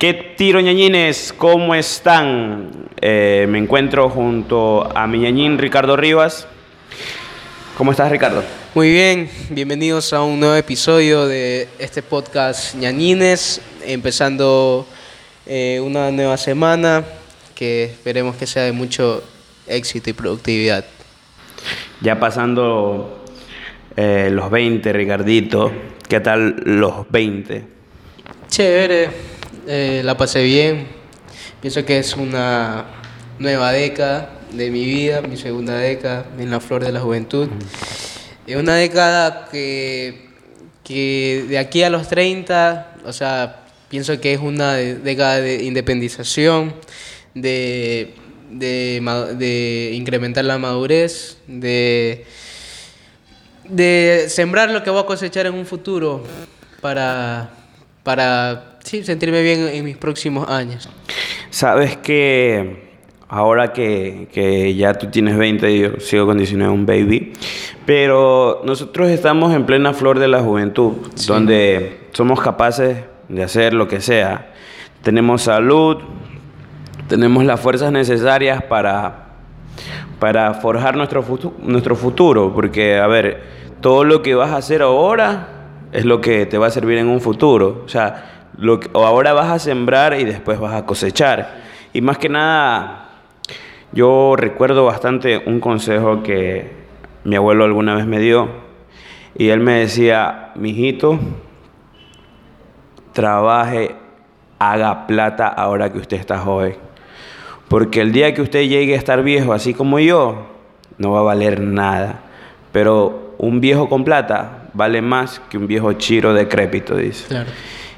¿Qué tiro ñañines? ¿Cómo están? Eh, me encuentro junto a mi ñañín Ricardo Rivas. ¿Cómo estás Ricardo? Muy bien, bienvenidos a un nuevo episodio de este podcast ñañines, empezando eh, una nueva semana que esperemos que sea de mucho éxito y productividad. Ya pasando eh, los 20, Ricardito, ¿qué tal los 20? Chévere, eh, la pasé bien. Pienso que es una nueva década de mi vida, mi segunda década en la flor de la juventud. Es una década que, que de aquí a los 30, o sea, pienso que es una década de independización, de, de, de incrementar la madurez, de, de sembrar lo que voy a cosechar en un futuro para, para sí, sentirme bien en mis próximos años. Sabes que ahora que, que, ya tú tienes 20 y yo sigo con 19, un baby, pero nosotros estamos en plena flor de la juventud, donde somos capaces de hacer lo que sea. Tenemos salud, tenemos las fuerzas necesarias para, para forjar nuestro, futuro, nuestro futuro, porque, a ver, todo lo que vas a hacer ahora es lo que te va a servir en un futuro. O sea, lo que, ahora vas a sembrar y después vas a cosechar. Y más que nada, yo recuerdo bastante un consejo que mi abuelo alguna vez me dio. Y él me decía, mijito, trabaje, haga plata ahora que usted está joven. Porque el día que usted llegue a estar viejo, así como yo, no va a valer nada. Pero un viejo con plata vale más que un viejo chiro decrépito, dice. Claro.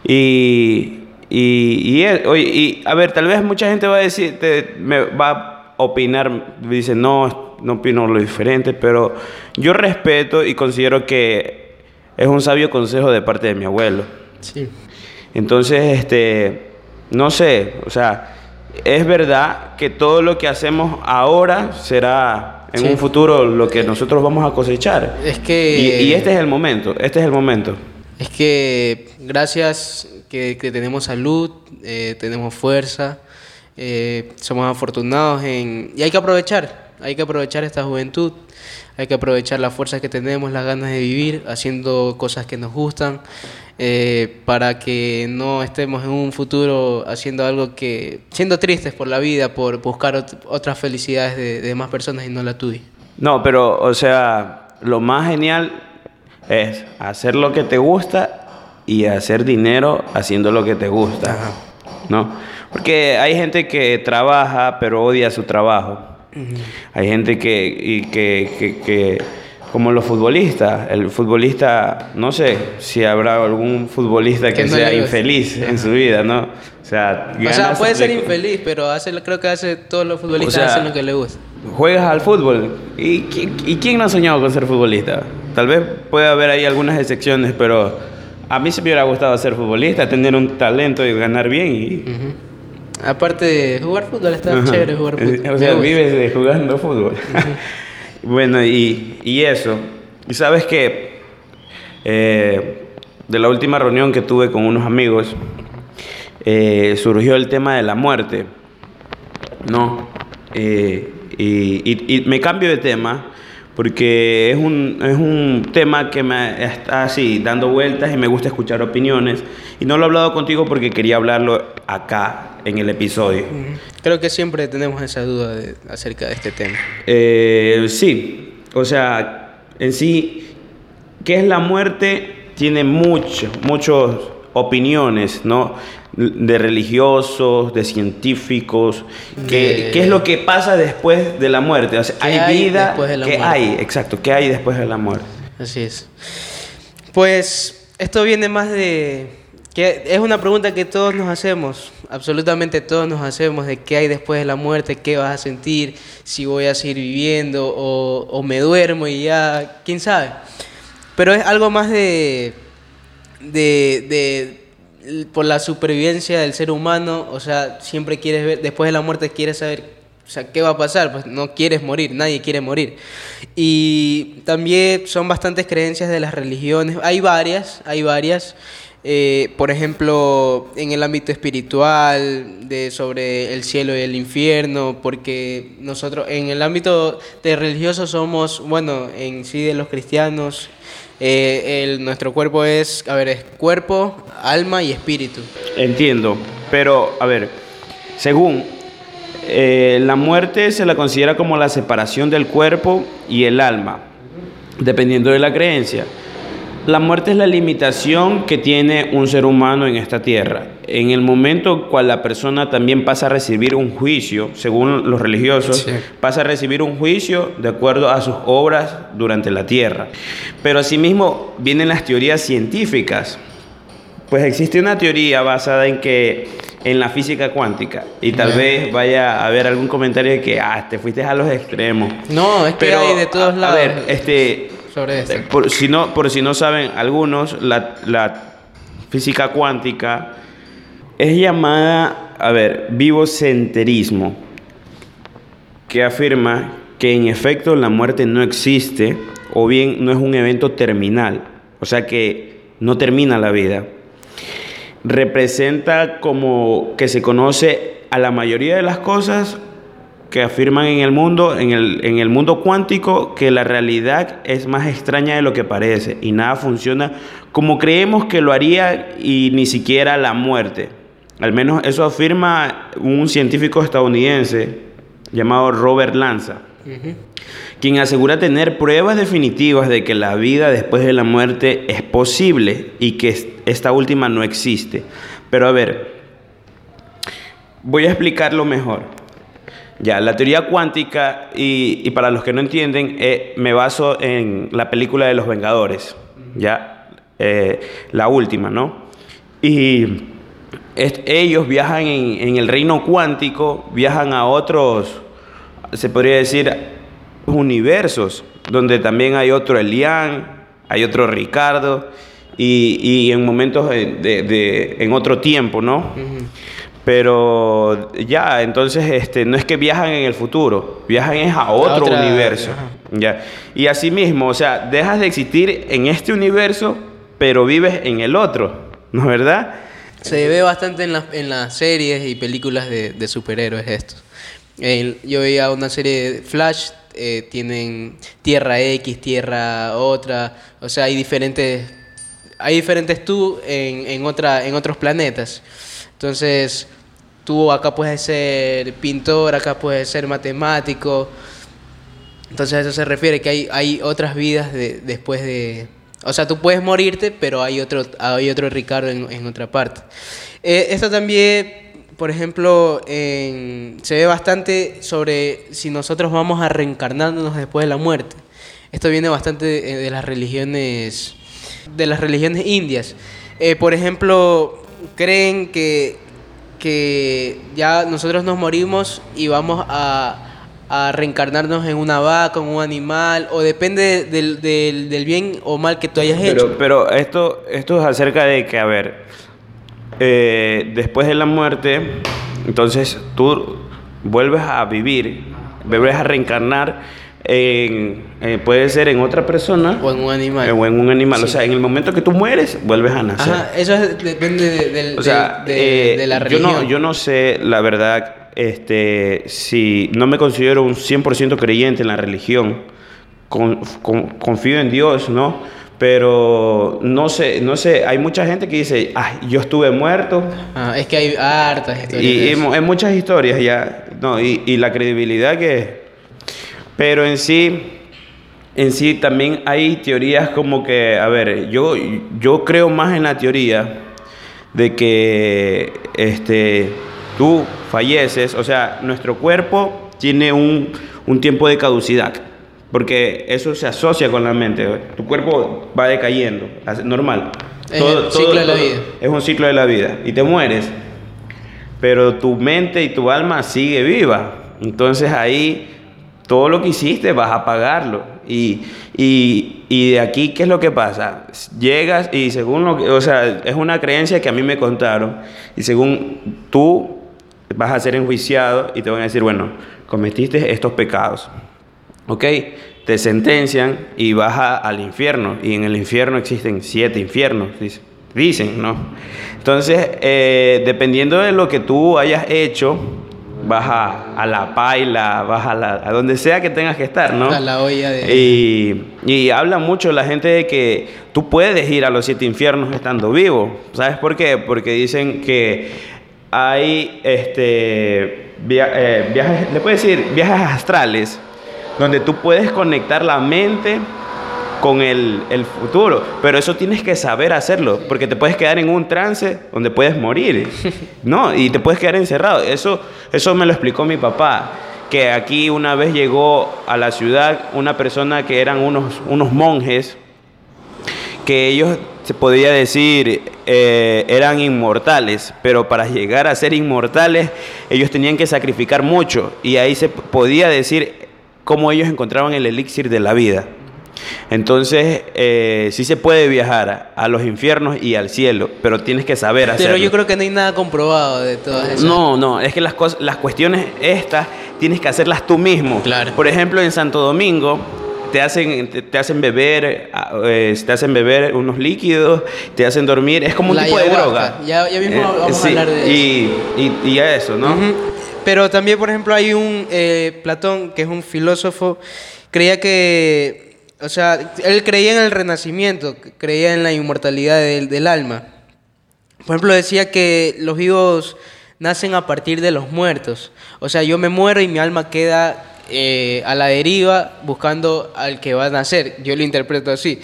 Y, y, y, y, a ver, tal vez mucha gente va a decir, te, me va a opinar, dice, no, no opino lo diferente, pero yo respeto y considero que es un sabio consejo de parte de mi abuelo. Sí. Entonces, este, no sé, o sea, es verdad que todo lo que hacemos ahora será en sí. un futuro lo que nosotros vamos a cosechar. Es que... Y, y, este es el momento, este es el momento. Es que gracias que, tenemos salud, eh, tenemos fuerza, eh, somos afortunados en... Y hay que aprovechar, hay que aprovechar esta juventud, hay que aprovechar las fuerzas que tenemos, las ganas de vivir, haciendo cosas que nos gustan, eh, para que no estemos en un futuro haciendo algo que, siendo tristes por la vida, por buscar ot otras felicidades de, de, más personas y no la tuya. No, pero, o sea, lo más genial es hacer lo que te gusta y hacer dinero haciendo lo que te gusta, Ajá. ¿no? Porque hay gente que trabaja pero odia su trabajo. Uh -huh. Hay gente que, y que, que, que como los futbolistas. El futbolista, no sé si habrá algún futbolista que, que no sea infeliz en su vida, ¿no? O sea, o sea puede ser infeliz, pero hace, creo que hace todos los futbolistas o sea, hacen lo que le gusta. Juegas al fútbol. ¿Y, ¿Y quién no ha soñado con ser futbolista? Tal vez puede haber ahí algunas excepciones, pero a mí se me hubiera gustado ser futbolista, tener un talento y ganar bien. Y... Uh -huh. Aparte de jugar fútbol, está chévere jugar fútbol. O sea, vives de jugando fútbol. Uh -huh. Bueno, y, y, eso. Y sabes que eh, de la última reunión que tuve con unos amigos, eh, surgió el tema de la muerte. ¿No? Eh, y, y, me cambio de tema porque es un, es un tema que me está así dando vueltas y me gusta escuchar opiniones. Y no lo he hablado contigo porque quería hablarlo acá en el episodio. Creo que siempre tenemos esa duda de, acerca de este tema. Eh, sí, o sea, en sí, ¿qué es la muerte? Tiene muchas, muchas opiniones, ¿no? De religiosos, de científicos, ¿qué, ¿qué es lo que pasa después de la muerte? O sea, ¿hay, hay vida? ¿Qué muerte? hay? Exacto, ¿qué hay después de la muerte? Así es. Pues esto viene más de que es una pregunta que todos nos hacemos, absolutamente todos nos hacemos, de qué hay después de la muerte, qué vas a sentir, si voy a seguir viviendo o, o me duermo y ya, quién sabe. Pero es algo más de, de, de, por la supervivencia del ser humano, o sea, siempre quieres ver, después de la muerte quieres saber, o sea, ¿qué va a pasar? Pues no quieres morir, nadie quiere morir. Y también son bastantes creencias de las religiones, hay varias, hay varias. eh, por ejemplo, en el ámbito espiritual, de sobre el cielo y el infierno, porque nosotros en el ámbito de religioso somos, bueno, en sí de los cristianos, eh, el, nuestro cuerpo es, a ver, es cuerpo, alma y espíritu. Entiendo, pero a ver, según eh, la muerte se la considera como la separación del cuerpo y el alma, dependiendo de la creencia. La muerte es la limitación que tiene un ser humano en esta tierra. En el momento cual la persona también pasa a recibir un juicio, según los religiosos, pasa a recibir un juicio de acuerdo a sus obras durante la tierra. Pero asimismo vienen las teorías científicas. Pues existe una teoría basada en que en la física cuántica y tal vez vaya a haber algún comentario de que ah, te fuiste a los extremos. No, es que hay de todos lados. A ver, este sobre esto. Por si no, por si no saben algunos, la, la física cuántica es llamada, a ver, vivocenterismo, que afirma que en efecto la muerte no existe o bien no es un evento terminal, o sea que no termina la vida. Representa como que se conoce a la mayoría de las cosas que afirman en el mundo, en el, en el mundo cuántico, que la realidad es más extraña de lo que parece y nada funciona como creemos que lo haría y ni siquiera la muerte. Al menos eso afirma un científico estadounidense llamado Robert Lanza, quien asegura tener pruebas definitivas de que la vida después de la muerte es posible y que esta última no existe. Pero a ver, voy a explicarlo mejor. Ya, la teoría cuántica, y, para los que no entienden, eh, me baso en la película de los Vengadores, ya, eh, la última, ¿no? Y ellos viajan en, el reino cuántico, viajan a otros, se podría decir, universos, donde también hay otro Elian, hay otro Ricardo, y, en momentos de, en otro tiempo, ¿no? Pero ya, entonces este, no es que viajan en el futuro, viajan es a otro universo. Ya. Y así mismo, o sea, dejas de existir en este universo, pero vives en el otro, ¿no es verdad? Se ve bastante en, en las series y películas de, superhéroes esto. yo veía una serie de Flash, eh, tienen Tierra X, Tierra otra, o sea, hay diferentes, hay diferentes tú en, en, otra, en otros planetas. Entonces, tú acá puedes ser pintor, acá puedes ser matemático. Entonces a eso se refiere, que hay, hay otras vidas de, después de... O sea, tú puedes morirte, pero hay otro, hay otro Ricardo en, otra parte. Eh, esto también, por ejemplo, se ve bastante sobre si nosotros vamos a reencarnarnos después de la muerte. Esto viene bastante de, las religiones, de las religiones indias. Eh, por ejemplo, creen que, que ya nosotros nos morimos y vamos a, reencarnarnos en una vaca, en un animal, o depende del, del, bien o mal que tú hayas hecho. Pero esto, esto es acerca de que, a ver, eh, después de la muerte, entonces tú vuelves a vivir, vuelves a reencarnar en, eh, puede ser en otra persona o en un animal. o en un animal. O sea, en el momento que tú mueres, vuelves a nacer. Ajá, eso depende de, eh, la religión. Yo no, yo no sé, la verdad, este, si no me considero un 100% creyente en la religión. confío en Dios, ¿no? Pero no sé, no sé, hay mucha gente que dice, ay, yo estuve muerto. Ah, es que hay hartas historias. Y, hay muchas historias ya, no, y, y la credibilidad que pero en sí, en sí también hay teorías como que, a ver, yo, yo creo más en la teoría de que este, tú falleces, o sea, nuestro cuerpo tiene un, tiempo de caducidad, porque eso se asocia con la mente. Tu cuerpo va decayendo, normal. Es un ciclo de la vida. Es un ciclo de la vida y te mueres, pero tu mente y tu alma sigue viva. Entonces ahí todo lo que hiciste vas a pagarlo. Y, de aquí, ¿qué es lo que pasa? Llegas y según lo que, o sea, es una creencia que a mí me contaron, y según tú vas a ser enjuiciado y te van a decir, bueno, cometiste estos pecados, ¿ok? Te sentencian y vas al infierno, y en el infierno existen siete infiernos, dice. Dicen, ¿no? Entonces, eh, dependiendo de lo que tú hayas hecho, vas a, la paila, vas a, la, a donde sea que tengas que estar, ¿no? A la olla de... Y, y habla mucho la gente de que tú puedes ir a los siete infiernos estando vivo. ¿Sabes por qué? Porque dicen que hay este, eh, viajes, le puedes decir, viajes astrales, donde tú puedes conectar la mente con el, el, futuro. Pero eso tienes que saber hacerlo, porque te puedes quedar en un trance donde puedes morir, ¿no? Y te puedes quedar encerrado. Eso, eso me lo explicó mi papá, que aquí una vez llegó a la ciudad una persona que eran unos, unos monjes, que ellos, se podría decir, eh, eran inmortales, pero para llegar a ser inmortales, ellos tenían que sacrificar mucho, y ahí se podía decir cómo ellos encontraban el elixir de la vida. Entonces, eh, sí se puede viajar a los infiernos y al cielo, pero tienes que saber hacerlo. Pero yo creo que no hay nada comprobado de todas esas. No, no, es que las, cosas, las cuestiones estas tienes que hacerlas tú mismo. Claro. Por ejemplo, en Santo Domingo te hacen, te, hacen beber, eh, te hacen beber unos líquidos, te hacen dormir, es como un tipo de droga. Ya, ya mismo eh, vamos a hablar de y, eso. Y, y, eso, ¿no? Pero también, por ejemplo, hay un eh, Platón, que es un filósofo, creía que o sea, él creía en el renacimiento, creía en la inmortalidad del, del, alma. Por ejemplo, decía que los vivos nacen a partir de los muertos. O sea, yo me muero y mi alma queda eh, a la deriva buscando al que va a nacer. Yo lo interpreto así.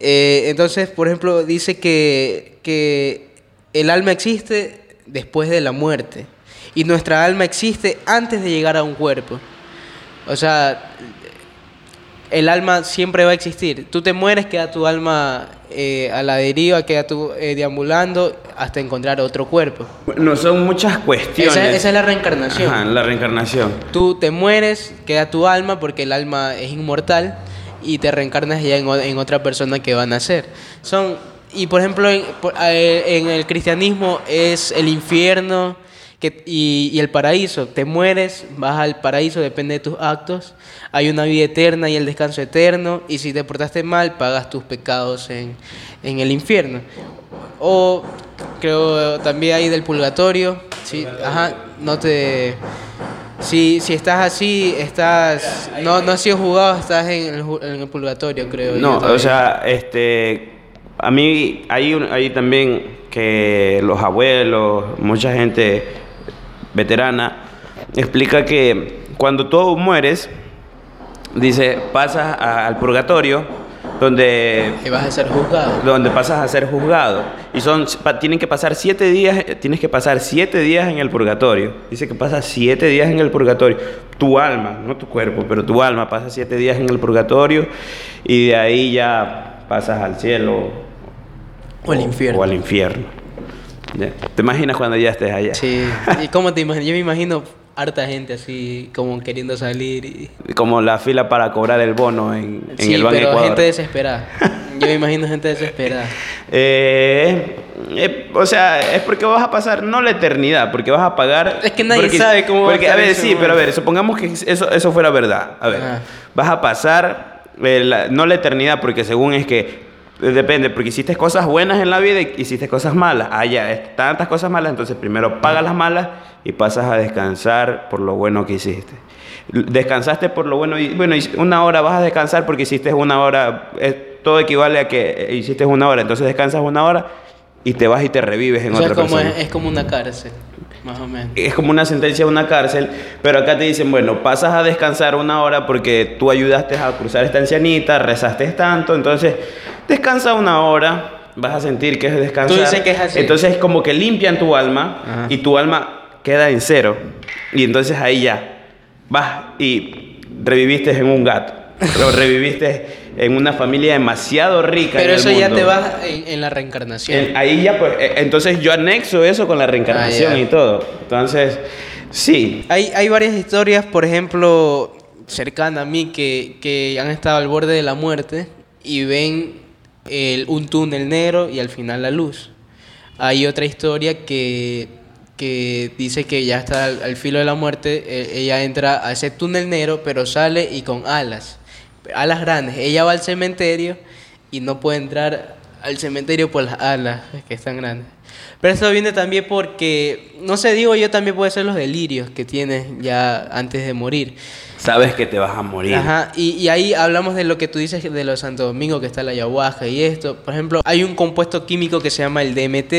Eh, entonces, por ejemplo, dice que, que el alma existe después de la muerte y nuestra alma existe antes de llegar a un cuerpo. O sea, el alma siempre va a existir. Tú te mueres, queda tu alma eh, a la deriva, queda tú eh, deambulando hasta encontrar otro cuerpo. No son muchas cuestiones. Esa, es la reencarnación. Ajá, la reencarnación. Tú te mueres, queda tu alma porque el alma es inmortal y te reencarnas ya en, otra persona que va a nacer. Son y por ejemplo en, eh, en el cristianismo es el infierno que, y, y, el paraíso. Te mueres, vas al paraíso, depende de tus actos. Hay una vida eterna y el descanso eterno. Y si te portaste mal, pagas tus pecados en, en el infierno. O creo también hay del purgatorio. Sí, ajá, no te... Si, si estás así, estás... No, no has sido jugado, estás en el, en el purgatorio, creo. No, o sea, este... A mí hay, hay también que los abuelos, mucha gente veterana, explica que cuando tú mueres, dice, pasas al purgatorio, donde... Y vas a ser juzgado. Donde pasas a ser juzgado. Y son, tienen que pasar siete días, tienes que pasar siete días en el purgatorio. Dice que pasas siete días en el purgatorio. Tu alma, no tu cuerpo, pero tu alma pasa siete días en el purgatorio y de ahí ya pasas al cielo. O, al infierno. O al infierno. ¿Te imaginas cuando ya estés allá? Sí. ¿Y cómo te imaginas? Yo me imagino harta gente así como queriendo salir y... Como la fila para cobrar el bono en, en el Banco pero Ecuador. gente desesperada. Yo me imagino gente desesperada. Eh, eh, o sea, es porque vas a pasar no la eternidad, porque vas a pagar... Es que nadie sabe cómo porque, va a, a ver, sí, pero a ver, supongamos que eso, eso fuera verdad. A ver, vas a pasar eh, la, no la eternidad, porque según es que Depende, porque hiciste cosas buenas en la vida y hiciste cosas malas. Ah, ya, tantas cosas malas, entonces primero pagas las malas y pasas a descansar por lo bueno que hiciste. Descansaste por lo bueno y bueno, una hora vas a descansar porque hiciste una hora, todo equivale a que hiciste una hora, entonces descansas una hora y te vas y te revives en otra es como, persona. Es, como una cárcel, más o menos. Es como una sentencia de una cárcel, pero acá te dicen, bueno, pasas a descansar una hora porque tú ayudaste a cruzar esta ancianita, rezaste tanto, entonces descansa una hora, vas a sentir que es descansar. Tú dices que es así. Entonces como que limpian tu alma Ajá. y tu alma queda en cero. Y entonces ahí ya vas y reviviste en un gato. o reviviste en una familia demasiado rica. Pero en el eso ya te va en, en la reencarnación. En- ahí ya pues, eh, entonces yo anexo eso con la reencarnación Ah, y todo. Entonces, sí. Hay, hay varias historias, por ejemplo, cercanas a mí, que, que han estado al borde de la muerte y ven el- un túnel negro y al final la luz. Hay otra historia que, que dice que ya está al, filo de la muerte, eh, ella entra a ese túnel negro, pero sale y con alas, alas grandes. Ella va al cementerio y no puede entrar al cementerio por las alas, que están grandes. Pero eso viene también porque, no sé, digo yo también puede ser los delirios que tienes ya antes de morir. Sabes que te vas a morir. Ajá, y, y ahí hablamos de lo que tú dices de los Santo Domingo, que está la ayahuasca y esto. Por ejemplo, hay un compuesto químico que se llama el DMT.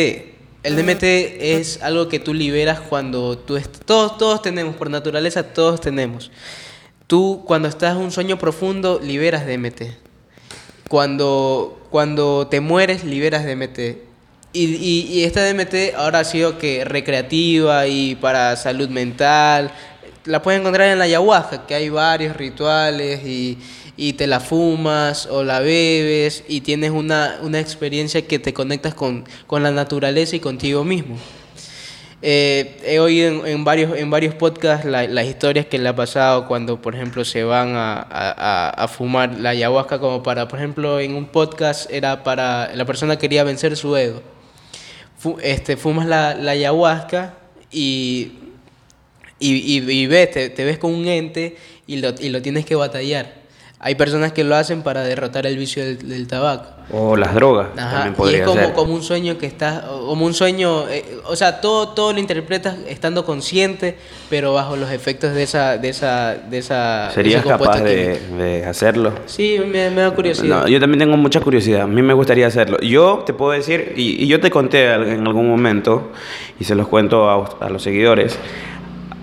El DMT es algo que tú liberas cuando tú... Todos, todos tenemos, por naturaleza todos tenemos. Tú cuando estás en un sueño profundo liberas DMT. Cuando, cuando te mueres liberas DMT. Y, y, y esta DMT ahora ha sido que recreativa y para salud mental. La puedes encontrar en la ayahuasca, que hay varios rituales y, y te la fumas o la bebes y tienes una, una experiencia que te conectas con, con la naturaleza y contigo mismo. Eh, he oído en, en varios, en varios podcasts la- las historias que le ha pasado cuando, por ejemplo, se van a, a- a- fumar la ayahuasca, como para, por ejemplo, en un podcast era para, la persona quería vencer su ego. Este, fumas la, la ayahuasca y, y, y- y ves, te, te ves con un ente y lo, y lo tienes que batallar. Hay personas que lo hacen para derrotar el vicio del, del tabaco. O las drogas. Ajá, también y es como, ser. como un sueño que estás, como un sueño, eh, o sea, todo, todo lo interpretas estando consciente, pero bajo los efectos de esa, de esa, de esa. ¿Serías capaz de, de hacerlo? Sí, me, me da curiosidad. No, yo también tengo mucha curiosidad. A mí me gustaría hacerlo. Yo te puedo decir, y, y yo te conté en algún momento, y se los cuento a, a los seguidores,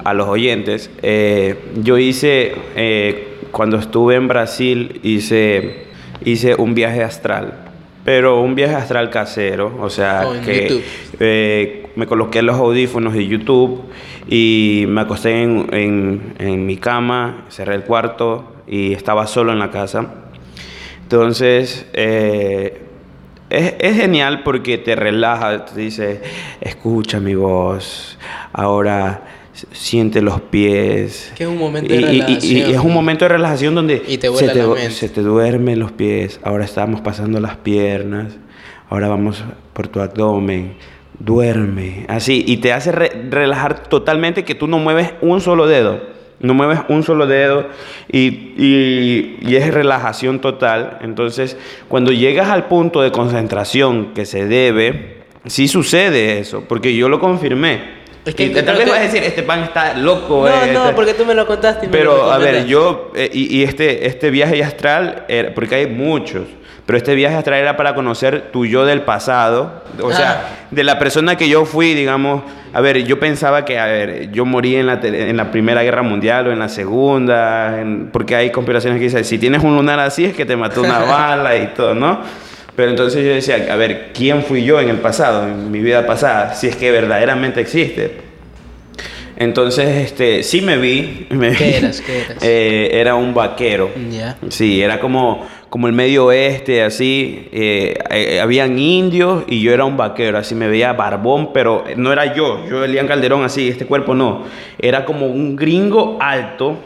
a los oyentes. eh, yo hice, eh, cuando estuve en Brasil, hice, hice un viaje astral. Pero un viaje astral casero, o sea, Oh, que eh, me coloqué los audífonos de YouTube y me acosté en, en- en mi cama, cerré el cuarto y estaba solo en la casa. Entonces, eh, es, es genial porque te relaja, te dice, escucha mi voz, ahora siente los pies. Que es un momento de Y- y- y- y relajación. es un momento de relajación donde Y te se, te, se te duermen los pies, ahora estamos pasando las piernas, ahora vamos por tu abdomen, duerme, así, y te hace re- relajar totalmente que tú no mueves un solo dedo. No mueves un solo dedo y, y- y es relajación total. Entonces, cuando llegas al punto de concentración que se debe, sí sucede eso, porque yo lo confirmé. Es que Y tal vez que- vas a decir, este pan está loco. no, eh, no, este- porque tú me lo contaste. y me lo pero a ver, yo, eh, y, y este, este viaje astral, era- porque hay muchos, pero este viaje astral era para conocer tu yo del pasado, o Ah. sea, de la persona que yo fui, digamos, a ver, yo pensaba que, a ver, yo morí en la, en la Primera Guerra Mundial o en la Segunda, en- porque hay conspiraciones que dicen, si tienes un lunar así es que te mató una bala y todo, ¿no? Pero entonces yo decía, a ver, ¿quién fui yo en el pasado, en mi vida pasada, si es que verdaderamente existe? Entonces, este, sí me vi. me ¿Qué vi. eras? ¿Qué eras? Eh, era un vaquero. Sí, era como, como el medio oeste, así. eh, eh, habían indios y yo era un vaquero, así me veía barbón, pero no era yo. Yo, Elian Calderón, así, este cuerpo no. Era como un gringo alto,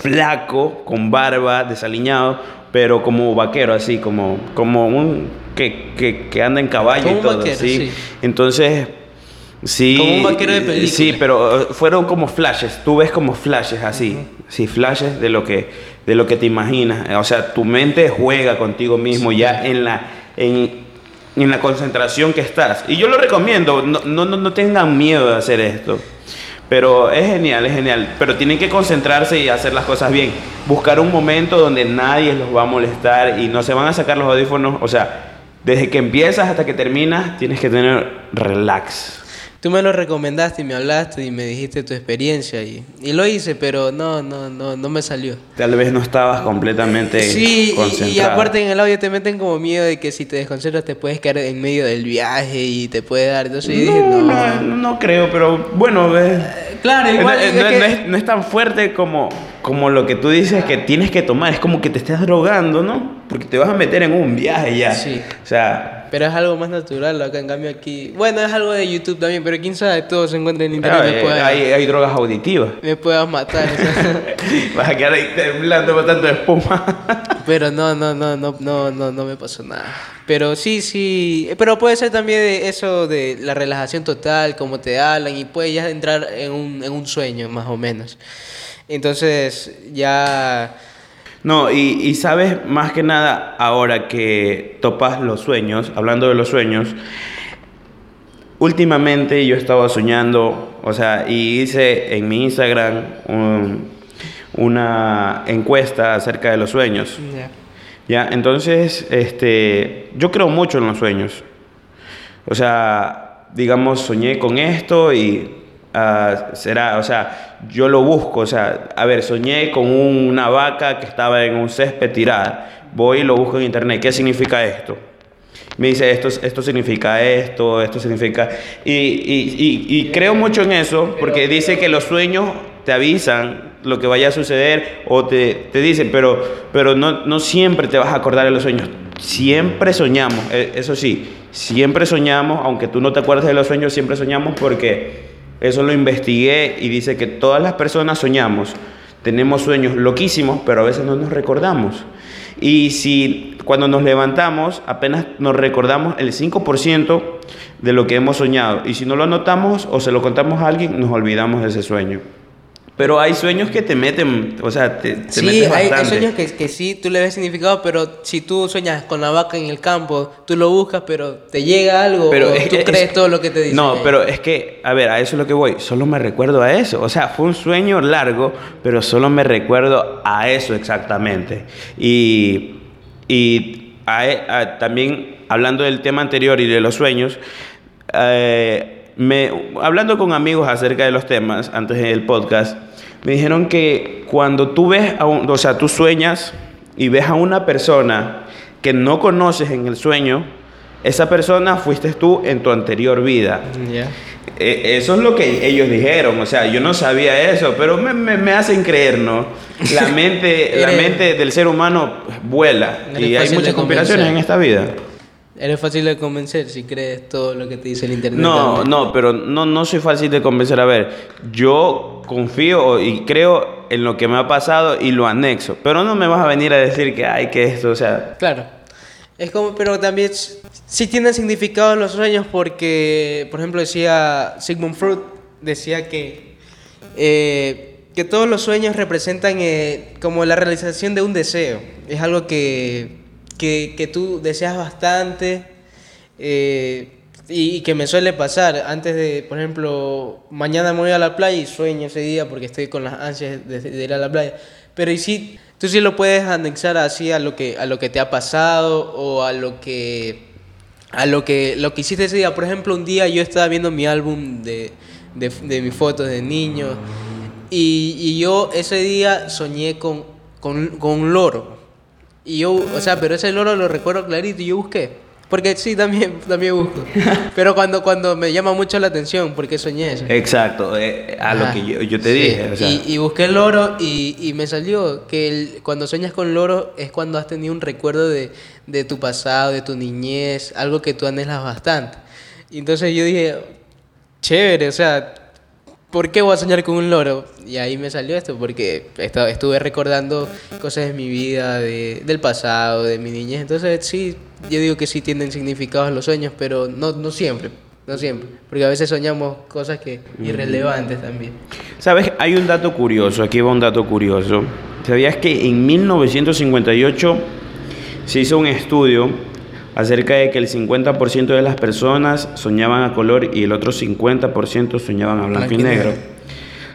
flaco, con barba, desaliñado, pero como vaquero, así, como, como un que, que, que anda en caballo Como y todo. vaquero, ¿sí? sí. Entonces. Sí, Como un vaquero de película. Sí, pero eh, fueron como flashes. Tú ves como flashes así. Sí, flashes de lo que de lo que te imaginas. O sea, tu mente juega contigo mismo ya en la en, en la concentración que estás. Y yo lo recomiendo. No, no, no tengan miedo de hacer esto. Pero es genial, es genial. Pero tienen que concentrarse y hacer las cosas bien. Buscar un momento donde nadie los va a molestar y no se van a sacar los audífonos. O sea, desde que empiezas hasta que terminas, tienes que tener relax. Tú me lo recomendaste y me hablaste y me dijiste tu experiencia y, y lo hice, pero no, no, no, no me salió. Tal vez no estabas completamente Sí, y- y, concentrado. aparte en el audio te meten como miedo de que si te desconcentras te puedes caer en medio del viaje y te puede dar. Entonces yo dije, no, no. no, no creo, pero bueno, eh, Claro, no, igual. eh, es no- que- no es, no es tan fuerte como, como lo que tú dices que tienes que tomar. Es como que te estás drogando, ¿no? Porque te vas a meter en un viaje ya. Sí. O sea, Pero es algo más natural, acá en cambio aquí. Bueno, es algo de YouTube también, pero quién sabe, todo se encuentra en internet. ah, me, eh, puedas, hay, hay drogas auditivas. me puedas matar. o sea. Vas a quedar ahí temblando con tanto espuma. pero no, no, no, no, no, no, no me pasó nada. Pero sí, sí. Pero puede ser también de eso de la relajación total, como te hablan, y puedes ya entrar en un, en un sueño, más o menos. Entonces, ya. No, y, y sabes, más que nada, ahora que topas los sueños, hablando de los sueños, últimamente yo estaba soñando, o sea, y hice en mi Instagram un- una encuesta acerca de los sueños. Ya. Ya, entonces, este, yo creo mucho en los sueños. O sea, digamos, soñé con esto y ah, será, o sea, yo lo busco. O sea, a ver, soñé con una vaca que estaba en un césped tirada. Voy y lo busco en internet. ¿Qué significa esto? Me dice, esto, esto significa esto, esto significa... Y, y- y- y creo mucho en eso, porque dice que los sueños te avisan lo que vaya a suceder o te, te dicen, pero, pero no, no siempre te vas a acordar de los sueños. Siempre soñamos, eh, eso sí, siempre soñamos, aunque tú no te acuerdes de los sueños, siempre soñamos porque eso lo investigué y dice que todas las personas soñamos. Tenemos sueños loquísimos, pero a veces no nos recordamos. Y si cuando nos levantamos apenas nos recordamos el 5% de lo que hemos soñado. Y si no lo anotamos o se lo contamos a alguien, nos olvidamos de ese sueño. Pero hay sueños que te meten, o sea, te, te Sí, metes hay, hay bastante. sueños que, que sí, tú le ves significado, pero si tú sueñas con la vaca en el campo, tú lo buscas, pero te llega algo Pero o es tú que- crees es- todo lo que te dicen. No, ahí. pero es que, a ver, a eso es lo que voy. Solo me recuerdo a eso. O sea, fue un sueño largo, pero solo me recuerdo a eso exactamente. Y, y a- e, a- también, hablando del tema anterior y de los sueños, eh, me, hablando con amigos acerca de los temas antes del podcast, me dijeron que cuando tú ves, a un- o sea, tú sueñas y ves a una persona que no conoces en el sueño, esa persona fuiste tú en tu anterior vida. Eh, Eso es lo que ellos dijeron, o sea, yo no sabía eso, pero me, me- me hacen creer, ¿no? La mente, la mente del ser humano vuela y hay muchas conspiraciones en esta vida. Eres fácil de convencer si crees todo lo que te dice el internet. No, también. no, pero no, no soy fácil de convencer. A ver, yo confío y creo en lo que me ha pasado y lo anexo, pero no me vas a venir a decir que hay que esto, o sea, Claro. Es como, pero también sí tienen significado los sueños porque, por ejemplo, decía Sigmund Freud, decía que, eh, que todos los sueños representan eh, como la realización de un deseo. Es algo que, que, que tú deseas bastante eh, y, y que me suele pasar. Antes de, por ejemplo, mañana me voy a la playa y sueño ese día porque estoy con las ansias de, de ir a la playa. Pero y sí, tú sí lo puedes anexar así a lo que, a lo que te ha pasado o a lo que, a lo que, lo que hiciste ese día. Por ejemplo, un día yo estaba viendo mi álbum de, de, de mis fotos de niño y, y yo ese día soñé con, con, con un loro. Y yo, o sea, pero ese loro lo recuerdo clarito y yo busqué. Porque sí, también, también busco. Pero cuando, cuando me llama mucho la atención, porque soñé eso. exacto, eh, a lo Ajá. que yo, yo te Sí, dije. o sea, y, y busqué el loro y, y me salió que el- cuando sueñas con loro es cuando has tenido un recuerdo de, de tu pasado, de tu niñez, algo que tú anhelas bastante. Y entonces yo dije, chévere, o sea, ¿por qué voy a soñar con un loro? Y ahí me salió esto, porque estuve recordando cosas de mi vida, de, del pasado, de mi niñez. Entonces sí, yo digo que sí tienen significados los sueños, pero no, no siempre. No siempre, porque a veces soñamos cosas que irrelevantes también. ¿Sabes? Hay un dato curioso, aquí va un dato curioso. ¿Sabías que en 1958 se hizo un estudio acerca de que el 50% de las personas soñaban a color y el otro 50% soñaban a blanco y negro?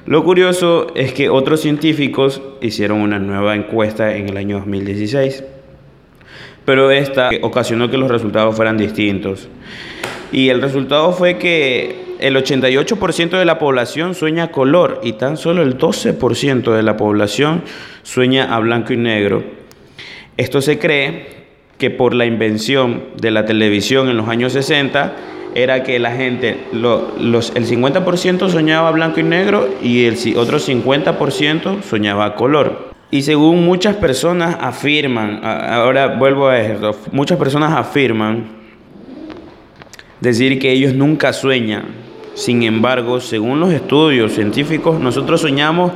Lo curioso es que otros científicos hicieron una nueva encuesta en el año 2016, pero esta ocasionó que los resultados fueran distintos. Y el resultado fue que el 88% de la población sueña a color y tan solo el 12% de la población sueña a blanco y negro. Esto se cree que por la invención de la televisión en los años 60 era que la gente, lo- los, el 50% soñaba blanco y negro y el otro 50% soñaba color. Y según muchas personas afirman, ahora vuelvo a esto, muchas personas afirman decir que ellos nunca sueñan. Sin embargo, según los estudios científicos, nosotros soñamos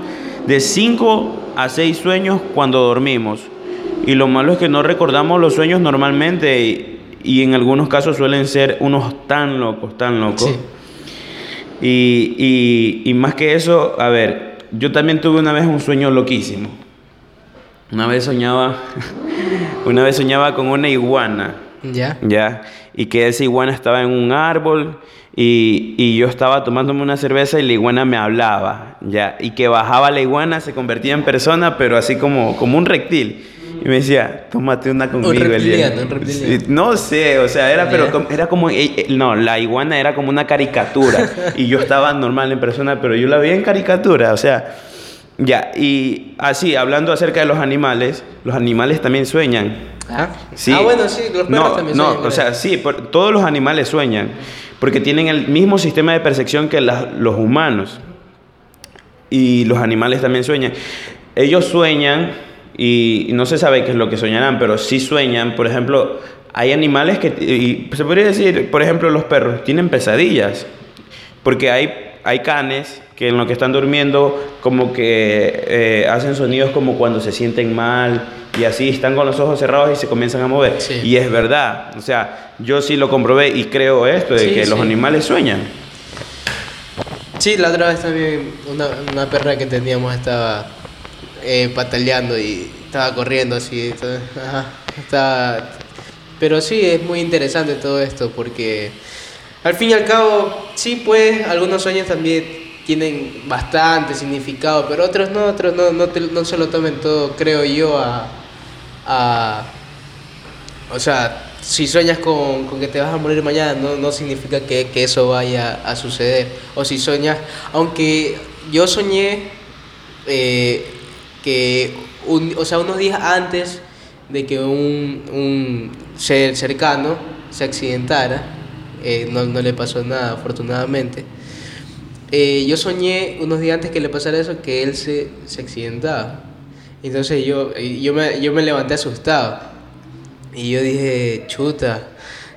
de 5 a 6 sueños cuando dormimos. Y lo malo es que no recordamos los sueños normalmente y, y en algunos casos suelen ser unos tan locos, tan locos. Sí. Y, y- y más que eso, a ver, yo también tuve una vez un sueño loquísimo. Una vez soñaba, una vez soñaba con una iguana. ¿Ya? Ya, y que esa iguana estaba en un árbol y, y yo estaba tomándome una cerveza y la iguana me hablaba, ya, y que bajaba la iguana, se convertía en persona, pero así como, como un reptil. Y me decía, tómate una conmigo. el día". reptiliano, un reptiliano. No sé, o sea, era, pero era como, eh, eh, no, la iguana era como una caricatura y yo estaba normal en persona, pero yo la veía en caricatura, o sea, ya, y así, hablando acerca de los animales, los animales también sueñan. ¿Ah? Sí. Ah, bueno, sí, los perros no, también No, sueñan, o creo. sea, sí, por- todos los animales sueñan, porque tienen el mismo sistema de percepción que los humanos. Y los animales también sueñan. Ellos sueñan y no se sabe qué es lo que soñarán, pero sí sueñan. Por ejemplo, hay animales que, y se podría decir, por ejemplo, los perros tienen pesadillas, porque hay, hay canes que en lo que están durmiendo como que eh, hacen sonidos como cuando se sienten mal y así están con los ojos cerrados y se comienzan a mover. Sí. Y es verdad, o sea, yo sí lo comprobé y creo esto, de Sí, que los sí. animales sueñan. Sí, la otra vez también una, una perra que teníamos estaba eh, pataleando y estaba corriendo así. estaba... Pero sí, es muy interesante todo esto porque al fin y al cabo, sí, pues algunos sueños también tienen bastante significado, pero otros no, otros no, no, te- no se lo tomen todo, creo yo, a... a o sea, si sueñas con, con que te vas a morir mañana, no, no significa que, que eso vaya a suceder. O si sueñas, aunque yo soñé eh, que, un- o sea, unos días antes de que un, un ser cercano se accidentara, eh, no, no le pasó nada, afortunadamente. Eh, yo soñé unos días antes que le pasara eso que él se, se accidentaba. Entonces yo, y yo, me, yo me levanté asustado. Y yo dije, chuta,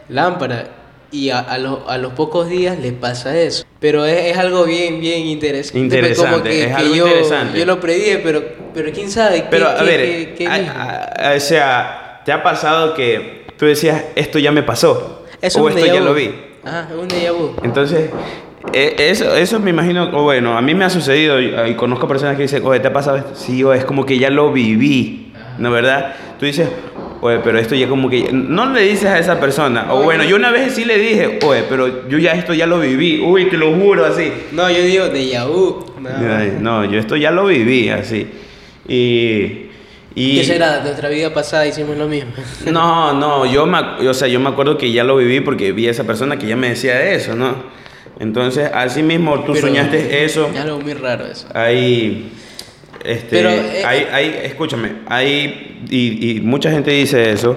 lámpara. Y a, a, lo- a los pocos días le pasa eso. Pero es, es algo bien, bien interesante. Interesante, Como que, es que algo yo, interesante. yo lo predije, pero, pero quién sabe. qué- Pero a qué- ver, qué- a- o sea, ¿te ha pasado que tú decías, esto ya me pasó? Eso o esto ya lo vi. Ajá, un déjà vu. Entonces, eh, eso, eso me imagino, o bueno, a mí me ha sucedido y, y conozco personas que dicen, oye, ¿te ha pasado esto? Sí, o es como que ya lo viví, ¿no verdad? Tú dices, oye, pero esto ya como que... No le dices a esa persona, o bueno, yo una vez sí le dije, oye, pero yo ya esto ya lo viví, uy, te lo juro, así. No, yo digo nada más. Ay, No, yo esto ya lo viví, así. Y... y ¿Qué será? Nuestra vida pasada hicimos lo mismo. No, no, yo me, o sea, yo me acuerdo que ya lo viví porque vi a esa persona que ya me decía eso, ¿no? Entonces, así mismo tú Pero soñaste eso. Es algo muy raro eso. Hay, este, Pero, eh, hay, hay, escúchame, hay, y, y mucha gente dice eso,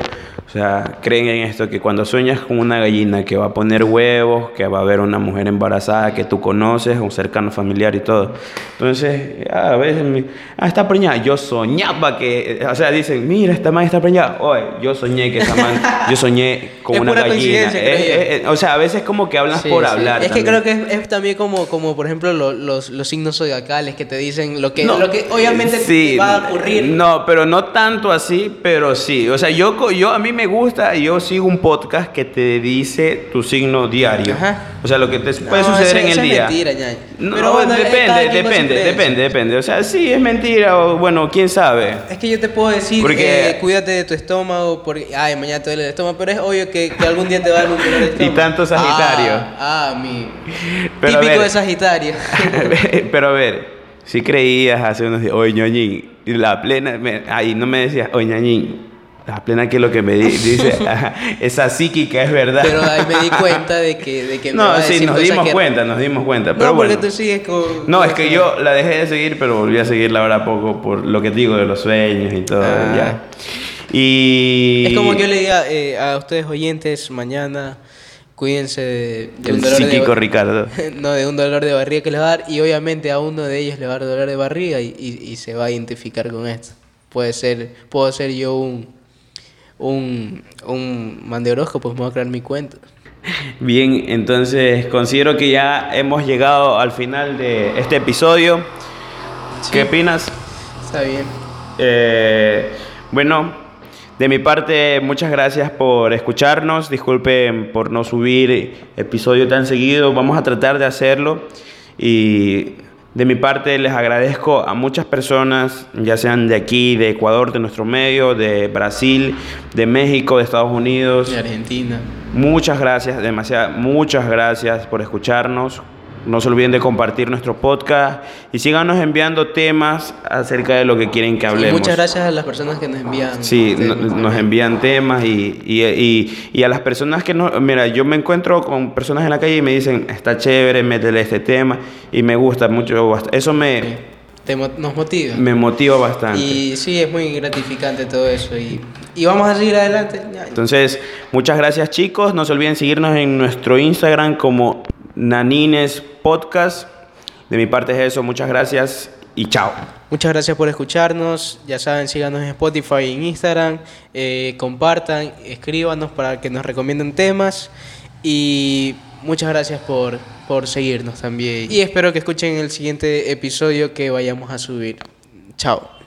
o sea, creen en esto, que cuando sueñas con una gallina que va a poner huevos, que va a haber una mujer embarazada que tú conoces, un cercano familiar y todo. Entonces, a veces, me- ah, está preñada. Yo soñaba que, o sea, dicen, mira, esta man está preñada. Oye, yo soñé que esa man, yo soñé con Es una pura gallina. Es- es- es- o sea, a veces como que hablas Sí, por sí. hablar. Es que también. creo que es, es también como, como por ejemplo, lo- los, los signos zodiacales que te dicen lo que, No, lo que obviamente sí, va a ocurrir. No, pero no tanto así, pero sí. O sea, yo, co- yo a mí me gusta, yo sigo un podcast que te dice tu signo diario. Ajá. O sea, lo que te puede No, suceder eso- en el eso es día. mentira. No, Pero bueno, depende, depende, depende, depende. O sea, sí es mentira o bueno, quién sabe. Es que yo te puedo decir, Porque- eh, cuídate de tu estómago, porque, ay, mañana te duele el estómago, pero es obvio que, que algún día te va a dar un dolor de estómago. tanto Sagitario. Ah, ah, mi... Pero Típico de Sagitario. pero a ver, si creías hace unos días, oye ñoñín, y la plena, me- ahí no me decías, oye ñoñín, la plena que es lo que me di- dice, esa psíquica es verdad. pero ahí me di cuenta de que, de que me No, sí, nos dimos que- cuenta, nos dimos cuenta. No, Pero porque bueno. tú sigues con... No, es que yo la dejé de seguir, pero volví a seguirla ahora poco por lo que digo de los sueños y todo. Ah. Ya. Y. Es como que yo le diga eh, a ustedes oyentes, mañana cuídense de, de un dolor psíquico de Ricardo. no, de un dolor de barriga que les va a dar y obviamente a uno de ellos le va a dar dolor de barriga y, y- y se va a identificar con esto. Puede ser, puedo ser yo un un un man de horóscopos, me voy a crear mi cuenta. Bien, entonces considero que ya hemos llegado al final de este episodio. ¿Qué opinas? Está bien. Eh, bueno, de mi parte, muchas gracias por escucharnos. Disculpen por no subir episodio tan seguido. Vamos a tratar de hacerlo. Y De mi parte les agradezco a muchas personas, ya sean de aquí, de Ecuador, de nuestro medio, de Brasil, de México, de Estados Unidos. De Argentina. Muchas gracias, demasiadas, muchas gracias por escucharnos. No se olviden de compartir nuestro podcast y síganos enviando temas acerca de lo que quieren que Y hablemos. muchas gracias a las personas que nos envían. Sí, no- temas. nos envían temas y, y, y- y a las personas que no... Mira, yo me encuentro con personas en la calle y me dicen, está chévere, métele este tema y me gusta mucho. Eso me, Te nos motiva. me motiva bastante. Y sí, es muy gratificante todo eso. Y, y vamos a seguir adelante. Entonces, muchas gracias chicos. No se olviden seguirnos en nuestro Instagram como Nanines Podcast. De mi parte es eso. Muchas gracias y chao. Muchas gracias por escucharnos. Ya saben, síganos en Spotify en Instagram. eh, compartan, escríbanos para que nos recomienden temas. Y muchas gracias por, por seguirnos también. Y espero que escuchen el siguiente episodio que vayamos a subir. Chao.